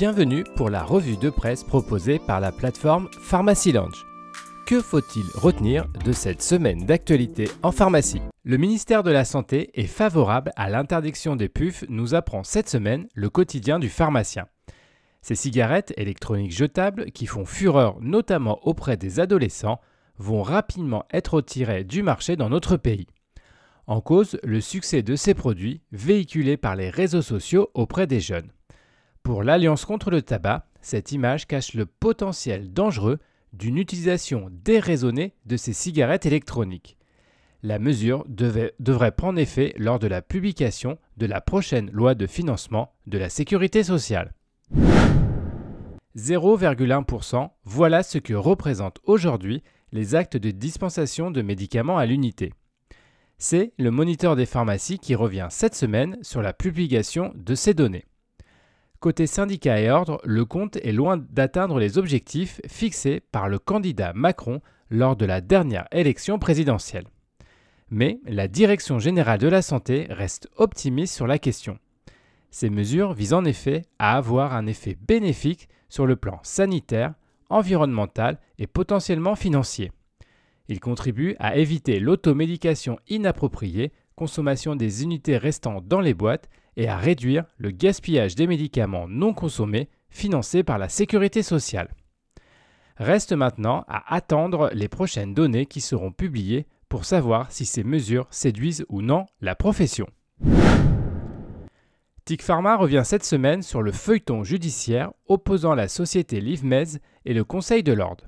Bienvenue pour la revue de presse proposée par la plateforme Pharmacy Lounge. Que faut-il retenir de cette semaine d'actualité en pharmacie? Le ministère de la Santé est favorable à l'interdiction des puffs, nous apprend cette semaine le quotidien du pharmacien. Ces cigarettes électroniques jetables, qui font fureur notamment auprès des adolescents, vont rapidement être retirées du marché dans notre pays. En cause, le succès de ces produits véhiculés par les réseaux sociaux auprès des jeunes. Pour l'Alliance contre le tabac, cette image cache le potentiel dangereux d'une utilisation déraisonnée de ces cigarettes électroniques. La mesure devrait prendre effet lors de la publication de la prochaine loi de financement de la sécurité sociale. 0,1%, voilà ce que représentent aujourd'hui les actes de dispensation de médicaments à l'unité. C'est le moniteur des pharmacies qui revient cette semaine sur la publication de ces données. Côté syndicat et ordre, le compte est loin d'atteindre les objectifs fixés par le candidat Macron lors de la dernière élection présidentielle. Mais la Direction générale de la santé reste optimiste sur la question. Ces mesures visent en effet à avoir un effet bénéfique sur le plan sanitaire, environnemental et potentiellement financier. Ils contribuent à éviter l'automédication inappropriée, consommation des unités restantes dans les boîtes et à réduire le gaspillage des médicaments non consommés financés par la sécurité sociale. Reste maintenant à attendre les prochaines données qui seront publiées pour savoir si ces mesures séduisent ou non la profession. TIC Pharma revient cette semaine sur le feuilleton judiciaire opposant la société Livmez et le Conseil de l'ordre.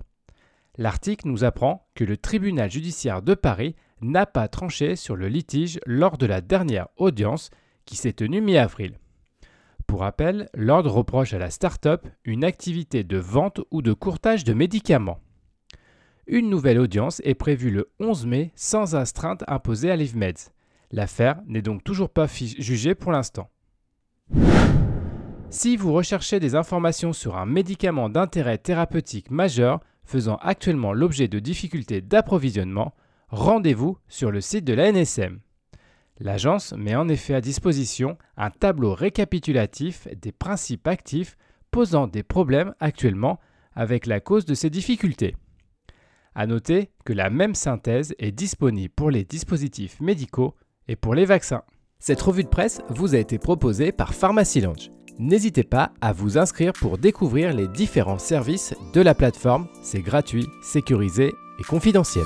L'article nous apprend que le tribunal judiciaire de Paris n'a pas tranché sur le litige lors de la dernière audience qui s'est tenue mi-avril. Pour rappel, l'ordre reproche à la start-up une activité de vente ou de courtage de médicaments. Une nouvelle audience est prévue le 11 mai sans astreinte imposée à l'IVMEDS. L'affaire n'est donc toujours pas jugée pour l'instant. Si vous recherchez des informations sur un médicament d'intérêt thérapeutique majeur faisant actuellement l'objet de difficultés d'approvisionnement, rendez-vous sur le site de la NSM. L'agence met en effet à disposition un tableau récapitulatif des principes actifs posant des problèmes actuellement avec la cause de ces difficultés. A noter que la même synthèse est disponible pour les dispositifs médicaux et pour les vaccins. Cette revue de presse vous a été proposée par Pharmacy Lounge. N'hésitez pas à vous inscrire pour découvrir les différents services de la plateforme. C'est gratuit, sécurisé et confidentiel.